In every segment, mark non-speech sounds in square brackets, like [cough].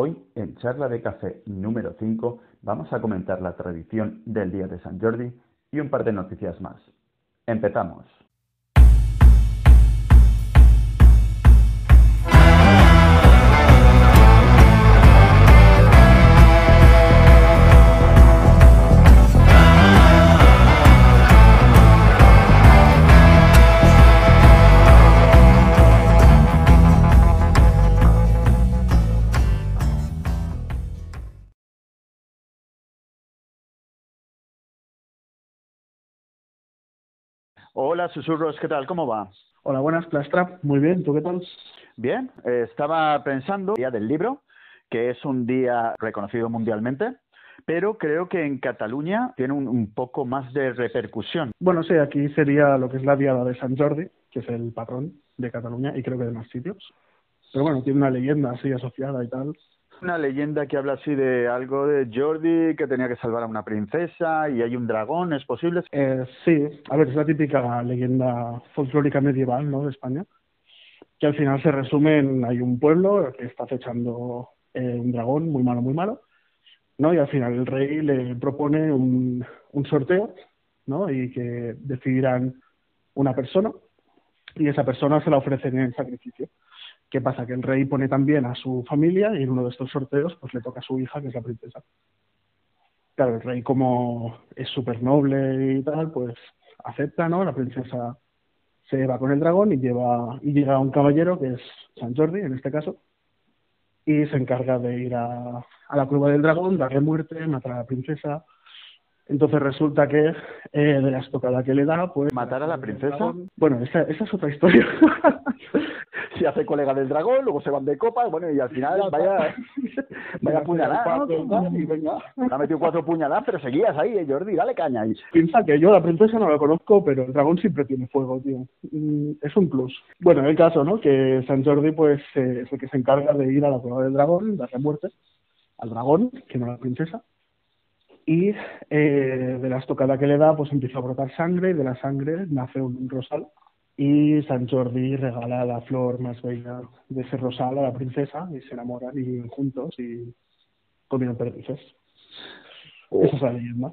Hoy, en Charla de Café número 5, vamos a comentar la tradición del Día de San Jordi y un par de noticias más. Empezamos. Hola, susurros, ¿qué tal? ¿Cómo va? Hola, buenas, Plastra. Muy bien, ¿tú qué tal? Bien, eh, estaba pensando, día del libro, que es un día reconocido mundialmente, pero creo que en Cataluña tiene un, poco más de repercusión. Bueno, sí, aquí sería lo que es la Diada de San Jordi, que es el patrón de Cataluña y creo que de más sitios. Pero bueno, tiene una leyenda así asociada y tal una leyenda que habla así de algo de Jordi que tenía que salvar a una princesa y hay un dragón, ¿es posible? Eh, sí, a ver, es la típica leyenda folclórica medieval, ¿no? De España, que al final se resume en hay un pueblo que está acechando eh, un dragón muy malo, muy malo, ¿no? Y al final el rey le propone un, un sorteo, ¿no? Y que decidirán una persona y esa persona se la ofrecen en sacrificio. ¿Qué pasa? Que el rey pone también a su familia y en uno de estos sorteos pues le toca a su hija, que es la princesa. Claro, el rey como es súper noble y tal, pues acepta, ¿no? La princesa se va con el dragón y lleva y llega un caballero que es San Jordi en este caso y se encarga de ir a, a la cueva del dragón, darle muerte, matar a la princesa. Entonces resulta que eh, de la estocada que le da, pues... ¿Matar a la princesa? Bueno, esa, esa es otra historia. [laughs] se hace colega del dragón, luego se van de copas, bueno, y al final vaya, [laughs] vaya puñalada, Ha metido cuatro puñaladas, pero seguías ahí, eh, Jordi, dale caña. ahí. Piensa que yo la princesa no la conozco, pero el dragón siempre tiene fuego, tío. Mm, es un plus. Bueno, en el caso, ¿no? Que San Jordi, pues, eh, es el que se encarga de ir a la prueba del dragón, darle muerte al dragón, que no a la princesa. Y eh, de la estocada que le da, pues empieza a brotar sangre, y de la sangre nace un rosal y San Jordi regala la flor más bella de ese rosal a la princesa y se enamoran y viven juntos y comieron perdices. Oh. Esa es la leyenda.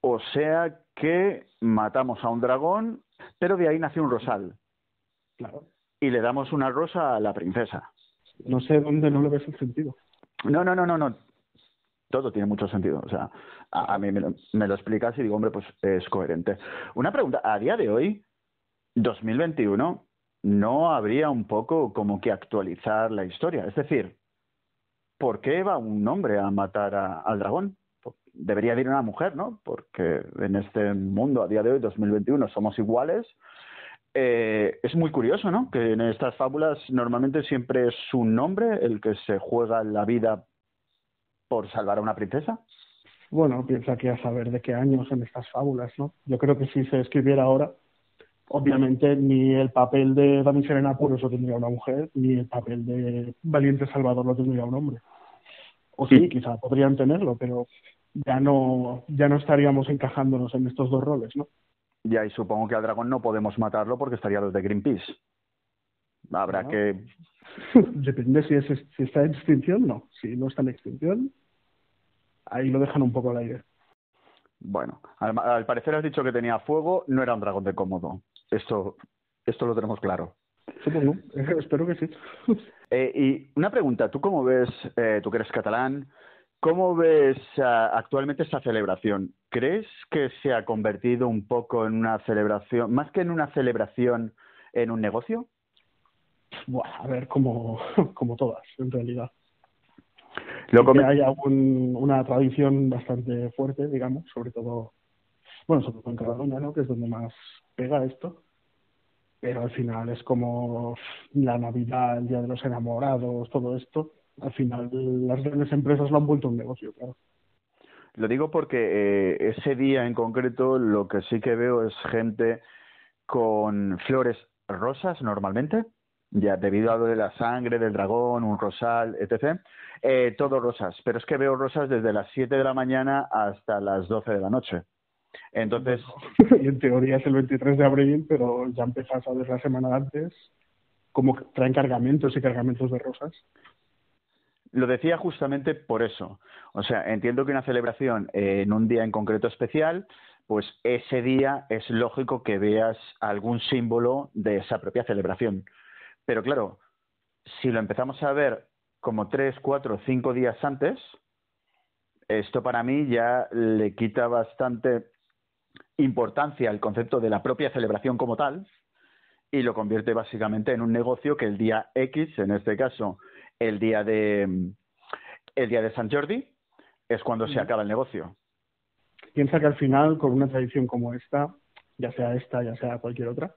O sea que matamos a un dragón, pero de ahí nació un rosal. Claro. Y le damos una rosa a la princesa. No sé dónde no le ves el sentido. No, no, no, no, no. Todo tiene mucho sentido. O sea, a, mí me lo, me lo explicas y digo, hombre, pues es coherente. Una pregunta, a día de hoy, 2021 no habría un poco como que actualizar la historia. Es decir, ¿por qué va un hombre a matar al dragón? Debería ir una mujer, ¿no? Porque en este mundo a día de hoy, 2021, somos iguales. Eh, es muy curioso, ¿no? Que en estas fábulas normalmente siempre es un hombre el que se juega la vida por salvar a una princesa. Bueno, piensa que a saber de qué años son estas fábulas, ¿no? Yo creo que si se escribiera ahora, obviamente ni el papel de Damisela en apuros lo tendría una mujer, ni el papel de Valiente Salvador lo tendría un hombre. O sí, quizá podrían tenerlo, pero ya no, ya no estaríamos encajándonos en estos dos roles, ¿no? Ya, y supongo que al dragón no podemos matarlo porque estaría los de Greenpeace. Habrá que... [laughs] Depende si, es, si está en extinción, no. Si no está en extinción, ahí lo dejan un poco al aire. Bueno, al, al, parecer has dicho que tenía fuego, no era un dragón de cómodo. Esto, esto lo tenemos claro. Supongo, [laughs] espero que sí. [laughs] Eh, y una pregunta, ¿tú cómo ves, eh, tú que eres catalán, cómo ves uh, actualmente esta celebración? ¿Crees que se ha convertido un poco en una celebración, más que en una celebración, en un negocio? Bueno, a ver, como, [laughs] como todas, en realidad. Lo que hay una tradición bastante fuerte, digamos, sobre todo, bueno, sobre todo en Cataluña, ¿no? Que es donde más pega esto. Pero al final es como la Navidad, el Día de los Enamorados, todo esto. Al final las grandes empresas lo han vuelto un negocio, claro. Lo digo porque eh, ese día en concreto lo que sí que veo es gente con flores rosas normalmente, ya debido a lo de la sangre del dragón, un rosal, etc. Eh, todo rosas, pero es que veo rosas desde las 7 de la mañana hasta las 12 de la noche. Entonces. [laughs] y en teoría es el 23 de abril, pero ya empezás a ver la semana antes, como traen cargamentos y cargamentos de rosas. Lo decía justamente por eso. O sea, entiendo que una celebración en un día en concreto especial, pues ese día es lógico que veas algún símbolo de esa propia celebración. Pero claro, si lo empezamos a ver como tres, cuatro, cinco días antes, esto para mí ya le quita bastante importancia al concepto de la propia celebración como tal y lo convierte básicamente en un negocio que el día X, en este caso el día de el día de San Jordi, es cuando se acaba el negocio. Piensa que al final, con una tradición como esta, ya sea esta, ya sea cualquier otra,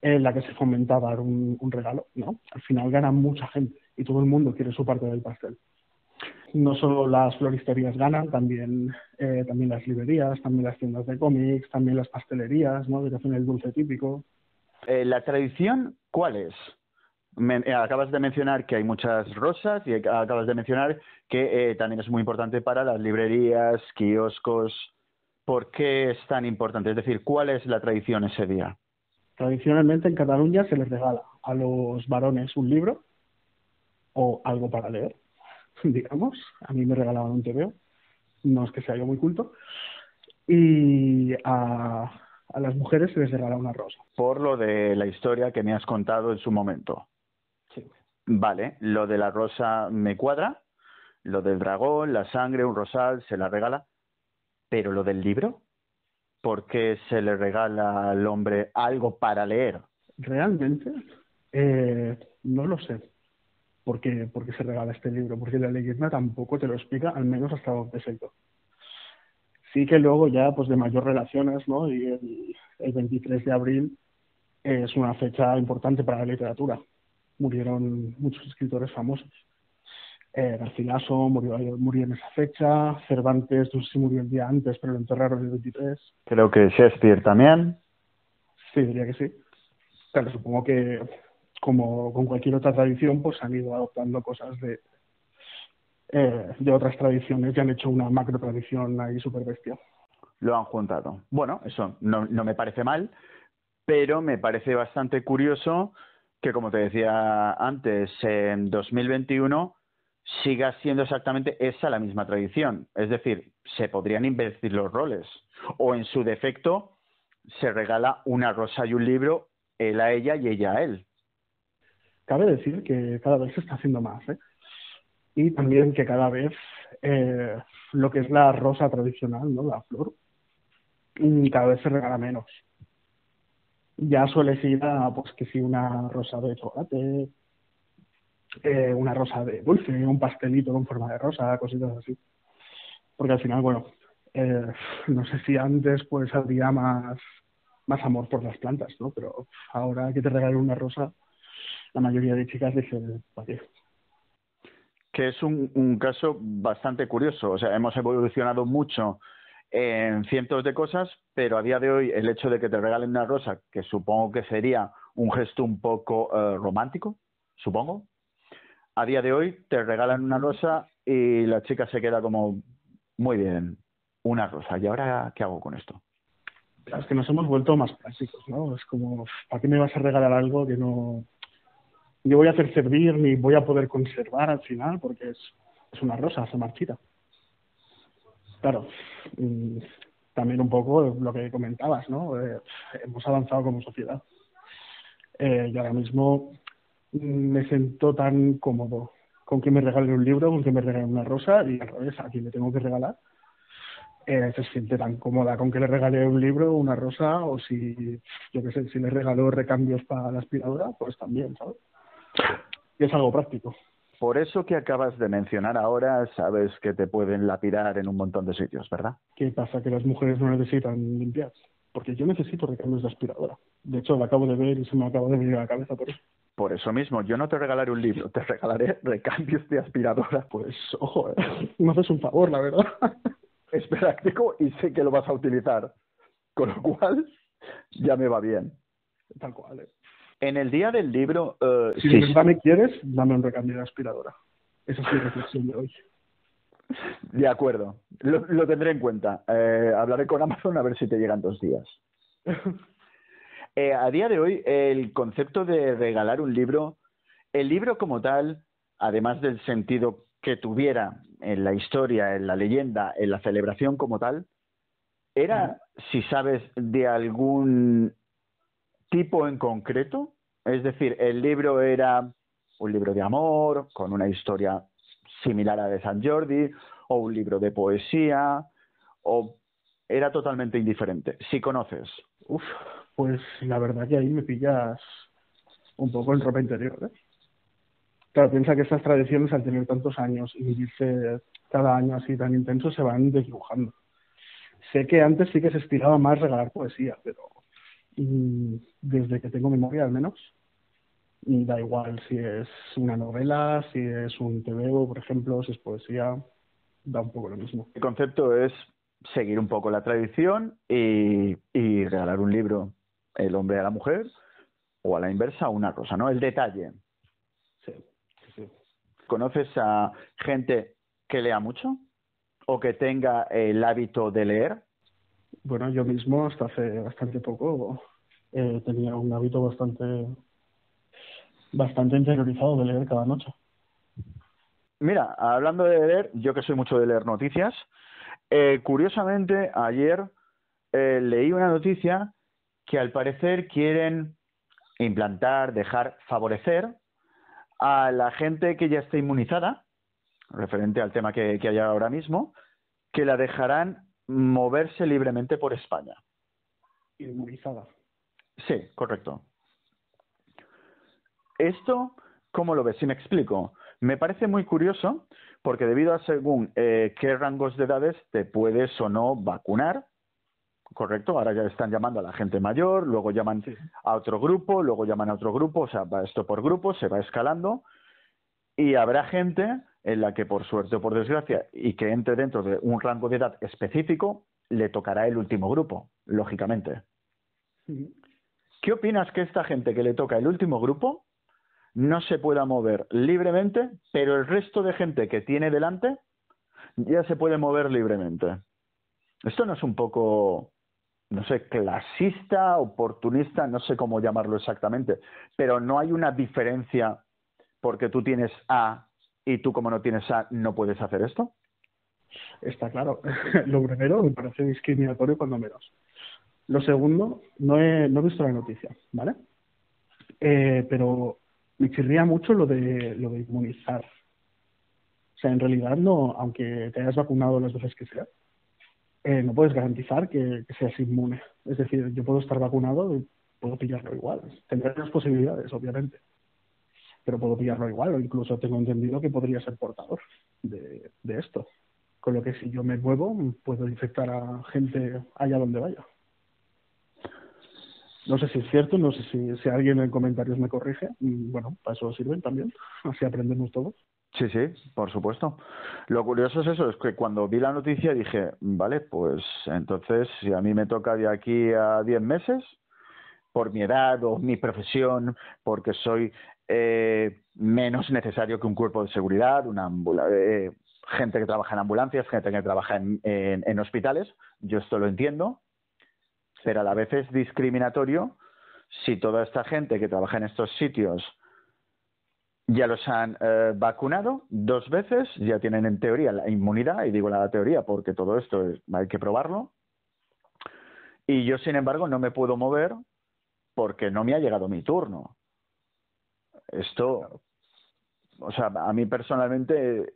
en la que se fomentaba un, un regalo, ¿no? Al final gana mucha gente y todo el mundo quiere su parte del pastel no solo las floristerías ganan, también, eh, también las librerías, también las tiendas de cómics, también las pastelerías, ¿no? que hacen el dulce típico. Eh, ¿La tradición cuál es? Eh, acabas de mencionar que hay muchas rosas y acabas de mencionar que también es muy importante para las librerías, kioscos. ¿Por qué es tan importante? Es decir, ¿cuál es la tradición ese día? Tradicionalmente en Cataluña se les regala a los varones un libro o algo para leer [laughs] digamos. A mí me regalaban un TVO, no es que sea yo muy culto. Y a, a las mujeres se les regala una rosa. Por lo de la historia que me has contado en su momento. Sí. Vale, lo de la rosa me cuadra, lo del dragón, la sangre, un rosal, se la regala. Pero lo del libro, ¿por qué se le regala al hombre algo para leer? Realmente, eh, no lo sé por qué, se regala este libro, porque la leyenda tampoco te lo explica, al menos hasta donde sé Sí que luego ya, pues de mayor relaciones, ¿no? Y el, el 23 de abril es una fecha importante para la literatura. Murieron muchos escritores famosos. Eh, Garcilaso murió, murió en esa fecha, Cervantes, no sé si murió el día antes, pero lo enterraron el 23. Creo que Shakespeare también. Sí, diría que sí. Claro, supongo que como con cualquier otra tradición, pues han ido adoptando cosas de, eh, de otras tradiciones y han hecho una macro tradición ahí súper bestia. Lo han juntado. Bueno, eso no, no me parece mal, pero me parece bastante curioso que, como te decía antes, en 2021 siga siendo exactamente esa la misma tradición. Es decir, se podrían invertir los roles. O en su defecto, se regala una rosa y un libro, él a ella y ella a él cabe decir que cada vez se está haciendo más. ¿eh? Y también que cada vez eh, lo que es la rosa tradicional, ¿no? la flor, mm, cada vez se regala menos. Ya suele ser a, pues, que si una rosa de chocolate, eh, una rosa de dulce, un pastelito con forma de rosa, cositas así. Porque al final, bueno, eh, no sé si antes pues habría más, más amor por las plantas, ¿no? Pero ahora que te regalen una rosa, la mayoría de chicas dicen, ¿para qué? Que es un, un caso bastante curioso. O sea, hemos evolucionado mucho en cientos de cosas, pero a día de hoy el hecho de que te regalen una rosa, que supongo que sería un gesto un poco eh, romántico, supongo, a día de hoy te regalan una rosa y la chica se queda como, muy bien, una rosa, ¿y ahora qué hago con esto? Es que nos hemos vuelto más clásicos, ¿no? Es como, ¿para qué me vas a regalar algo que no, yo voy a hacer servir ni voy a poder conservar al final porque es, es una rosa, se marchita. Claro, mm, también un poco lo que comentabas, ¿no? Eh, hemos avanzado como sociedad. Eh, yo ahora mismo me siento tan cómodo con que me regalen un libro, con que me regalen una rosa y al revés, a quien le tengo que regalar. Eh, se siente tan cómoda con que le regale un libro, una rosa, o si, yo qué sé, si le regalo recambios para la aspiradora, pues también, ¿sabes? Y es algo práctico. Por eso que acabas de mencionar ahora, sabes que te pueden lapidar en un montón de sitios, ¿verdad? ¿Qué pasa? Que las mujeres no necesitan limpiar. Porque yo necesito recambios de aspiradora. De hecho, lo acabo de ver y se me acaba de venir a la cabeza por eso. Por eso mismo, yo no te regalaré un libro, te regalaré recambios de aspiradora. Pues, ojo, ¿eh? me haces un favor, la verdad. es práctico y sé que lo vas a utilizar. Con lo cual, ya me va bien. Tal cual, ¿eh? En el día del libro... Uh, si de verdad me quieres, dame un recambio de aspiradora. Esa es mi reflexión de hoy. De acuerdo, lo, tendré en cuenta. Eh, hablaré con Amazon a ver si te llegan dos días. [laughs] Eh, a día de hoy, el concepto de regalar un libro, el libro como tal, además del sentido que tuviera en la historia, en la leyenda, en la celebración como tal, era, si sabes, de algún tipo en concreto. Es decir, el libro era un libro de amor, con una historia similar a de San Jordi, o un libro de poesía, o era totalmente indiferente. Si conoces. Uf, pues la verdad que ahí me pillas un poco en ropa interior. ¿eh? Claro, piensa que estas tradiciones al tener tantos años y vivirse cada año así tan intenso se van desdibujando. Sé que antes sí que se estiraba más regalar poesía, pero desde que tengo memoria al menos, da igual si es una novela, si es un TVO, por ejemplo, si es poesía, da un poco lo mismo. El concepto es seguir un poco la tradición y, y regalar un libro el hombre a la mujer o a la inversa una cosa, ¿no? El detalle. Sí, sí. ¿Conoces a gente que lea mucho o que tenga el hábito de leer? Bueno, yo mismo hasta hace bastante poco eh, tenía un hábito bastante bastante interiorizado de leer cada noche. Mira, hablando de leer, yo que soy mucho de leer noticias, eh, curiosamente ayer eh, leí una noticia que al parecer quieren implantar, dejar, favorecer a la gente que ya está inmunizada, referente al tema que, que hay ahora mismo, que la dejarán moverse libremente por España. Inmunizada. Sí, correcto. Esto, ¿cómo lo ves? Si me explico. Me parece muy curioso porque debido a según eh, qué rangos de edades te puedes o no vacunar, correcto, ahora ya están llamando a la gente mayor, luego llaman a otro grupo, luego llaman a otro grupo, o sea, va esto por grupos, se va escalando y habrá gente en la que por suerte o por desgracia y que entre dentro de un rango de edad específico, le tocará el último grupo, lógicamente. ¿Qué opinas que esta gente que le toca el último grupo no se pueda mover libremente, pero el resto de gente que tiene delante ya se puede mover libremente? Esto no es un poco no sé, clasista, oportunista, no sé cómo llamarlo exactamente, pero no hay una diferencia porque tú tienes A y tú como no tienes A no puedes hacer esto. Está claro. [laughs] Lo primero me parece discriminatorio cuando menos. Lo segundo, no he, no he visto la noticia, ¿vale? Eh, pero me chirría mucho lo de, lo de inmunizar. O sea, en realidad no, aunque te hayas vacunado las veces que sea, eh, no puedes garantizar que, seas inmune. Es decir, yo puedo estar vacunado y puedo pillarlo igual. Tendré las posibilidades, obviamente, pero puedo pillarlo igual o incluso tengo entendido que podría ser portador de, esto. Con lo que si yo me muevo, puedo infectar a gente allá donde vaya. No sé si es cierto, no sé si, si alguien en comentarios me corrige. Bueno, para eso sirven también, [laughs] así aprendemos todos. Sí, sí, por supuesto. Lo curioso es eso, es que cuando vi la noticia dije, vale, pues entonces si a mí me toca de aquí a 10 meses, por mi edad o mi profesión, porque soy eh, menos necesario que un cuerpo de seguridad, eh, gente que trabaja en ambulancias, gente que trabaja en, en hospitales, yo esto lo entiendo, pero a la vez es discriminatorio si toda esta gente que trabaja en estos sitios ya los han eh, vacunado dos veces, ya tienen en teoría la inmunidad, y digo la teoría porque todo esto hay que probarlo. Y yo, sin embargo, no me puedo mover porque no me ha llegado mi turno. Esto, o sea, a mí personalmente,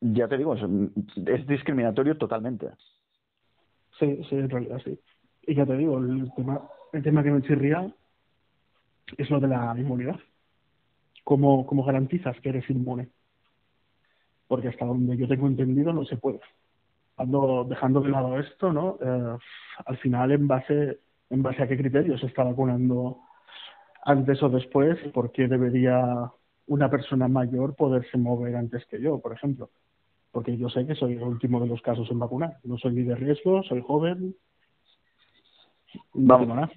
ya te digo, es, discriminatorio totalmente. Sí, sí, en realidad sí. Y ya te digo, el tema, el tema que me chirría es lo de la inmunidad ¿cómo, cómo garantizas que eres inmune? Porque hasta donde yo tengo entendido no se puede. Ando dejando de lado esto, ¿no? Eh, al final, en base, ¿en base a qué criterios se está vacunando antes o después? ¿Por qué debería una persona mayor poderse mover antes que yo, por ejemplo? Porque yo sé que soy el último de los casos en vacunar. No soy ni de riesgo, soy joven. Vamos.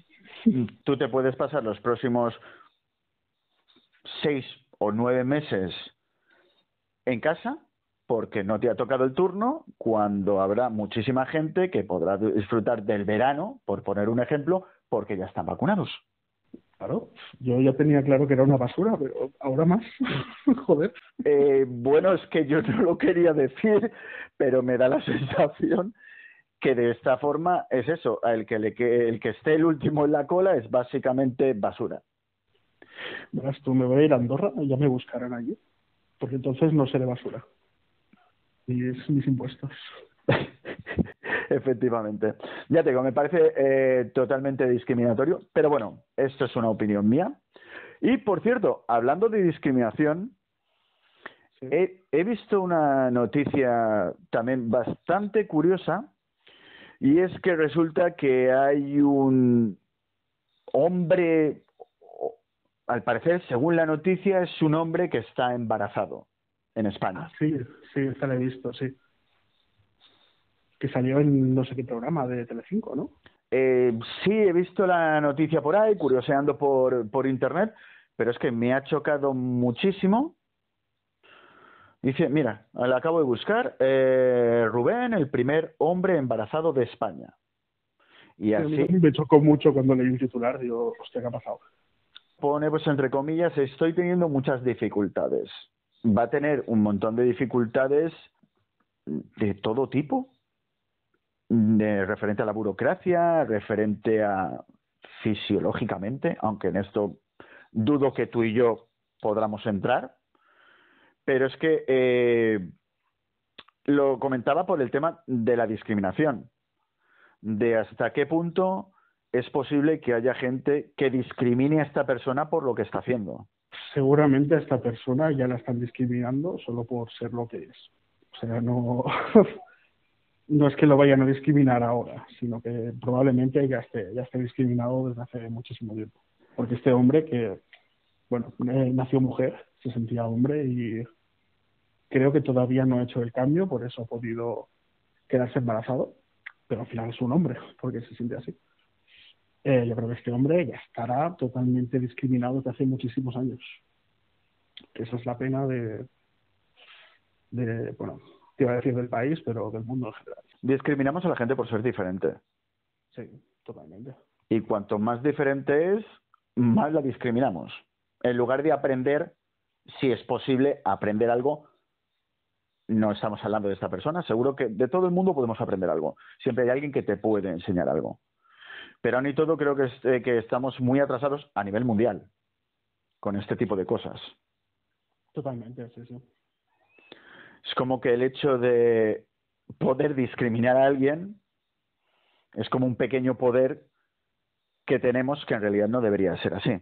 Tú te puedes pasar los próximos seis o nueve meses en casa porque no te ha tocado el turno cuando habrá muchísima gente que podrá disfrutar del verano, por poner un ejemplo, porque ya están vacunados. Claro, yo ya tenía claro que era una basura, pero ahora más. [laughs] Joder. Eh, bueno, es que yo no lo quería decir, pero me da la [laughs] sensación que de esta forma es eso, el que, le, el que esté el último en la cola es básicamente basura. Verás, tú me voy a ir a Andorra y ya me buscarán allí, porque entonces no seré basura. Y es mis impuestos. [laughs] Efectivamente. Ya te digo, me parece eh, totalmente discriminatorio, pero bueno, esto es una opinión mía. Y por cierto, hablando de discriminación, he, he visto una noticia también bastante curiosa y es que resulta que hay un hombre, al parecer, según la noticia, es un hombre que está embarazado en España. Ah, sí, sí, está lo he visto, sí que salió en no sé qué programa de Telecinco, ¿no? Eh, sí, he visto la noticia por ahí, curioseando por, por internet, pero es que me ha chocado muchísimo. Dice, mira, la acabo de buscar, eh, Rubén, el primer hombre embarazado de España. Y así... Me chocó mucho cuando leí un titular, digo, hostia, ¿qué ha pasado? Pone, pues, entre comillas, estoy teniendo muchas dificultades. Va a tener un montón de dificultades de todo tipo referente a la burocracia, referente a fisiológicamente, aunque en esto dudo que tú y yo podamos entrar, pero es que eh, lo comentaba por el tema de la discriminación, de hasta qué punto es posible que haya gente que discrimine a esta persona por lo que está haciendo. Seguramente a esta persona ya la están discriminando solo por ser lo que es. O sea, no, [laughs] no es que lo vayan a discriminar ahora, sino que probablemente ya esté, ya esté discriminado desde hace muchísimo tiempo. Porque este hombre que, bueno, eh, nació mujer, se sentía hombre y creo que todavía no ha hecho el cambio, por eso ha podido quedarse embarazado, pero al final es un hombre, porque se siente así. Eh, yo creo que este hombre ya estará totalmente discriminado desde hace muchísimos años. Esa es la pena de, de bueno, te iba a decir del país, pero del mundo en general. Discriminamos a la gente por ser diferente. Sí, totalmente. Y cuanto más diferente es, más la discriminamos. En lugar de aprender, si es posible, aprender algo, no estamos hablando de esta persona, seguro que de todo el mundo podemos aprender algo. Siempre hay alguien que te puede enseñar algo. Pero aún y todo creo que, eh, que estamos muy atrasados a nivel mundial con este tipo de cosas. Totalmente, sí, sí. Es como que el hecho de poder discriminar a alguien es como un pequeño poder que tenemos que en realidad no debería ser así.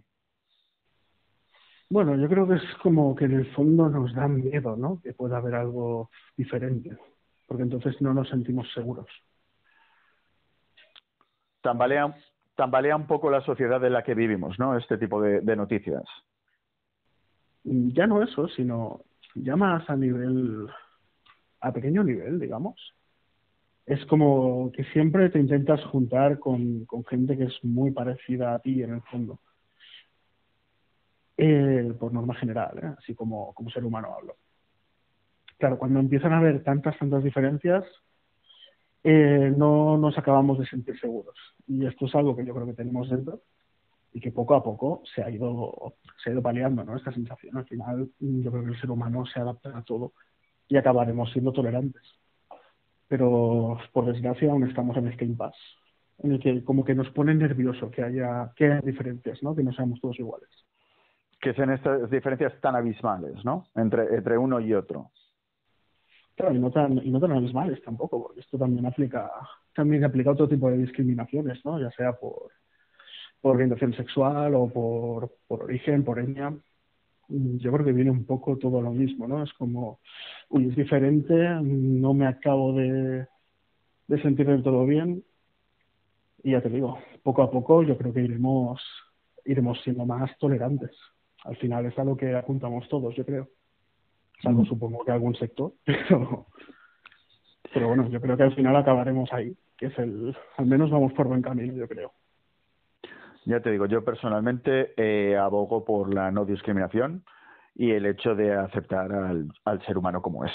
Bueno, yo creo que es como que en el fondo nos da miedo, ¿no? Que pueda haber algo diferente, porque entonces no nos sentimos seguros. Tambalea, tambalea un poco la sociedad en la que vivimos, ¿no? Este tipo de, de noticias. Ya no eso, sino ya más a nivel, a pequeño nivel, digamos. Es como que siempre te intentas juntar con, con gente que es muy parecida a ti en el fondo. Eh, por norma general, ¿eh? así como, como ser humano hablo. Claro, cuando empiezan a haber tantas, tantas diferencias, eh, no nos acabamos de sentir seguros. Y esto es algo que yo creo que tenemos dentro y que poco a poco se ha ido se ha ido paliando ¿no? esta sensación. Al final yo creo que el ser humano se adapta a todo y acabaremos siendo tolerantes. Pero por desgracia aún estamos en este impasse en el que como que nos pone nervioso que haya que haya diferencias, ¿no? Que no seamos todos iguales. Que sean estas diferencias tan abismales, ¿no? Entre, entre uno y otro. Claro, y no tan, y no tan abismales tampoco, porque esto también aplica, también aplica otro tipo de discriminaciones, ¿no? Ya sea por, por orientación sexual o por, por origen, por etnia, yo creo que viene un poco todo lo mismo, ¿no? Es como, uy, es diferente, no me acabo de, de sentir del todo bien. Y ya te digo, poco a poco yo creo que iremos, iremos siendo más tolerantes. Al final es a lo que apuntamos todos, yo creo. Salvo supongo que algún sector, [laughs] pero, pero bueno, yo creo que al final acabaremos ahí, que es el, al menos vamos por buen camino, yo creo. Ya te digo, yo personalmente eh, abogo por la no discriminación y el hecho de aceptar al, al ser humano como es.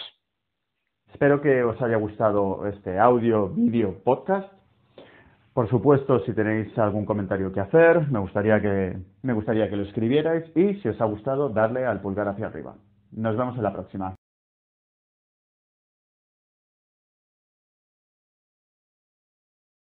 Espero que os haya gustado este audio, vídeo, podcast. Por supuesto, si tenéis algún comentario que hacer, me gustaría que, me gustaría que lo escribierais y si os ha gustado, darle al pulgar hacia arriba. Nos vemos en la próxima.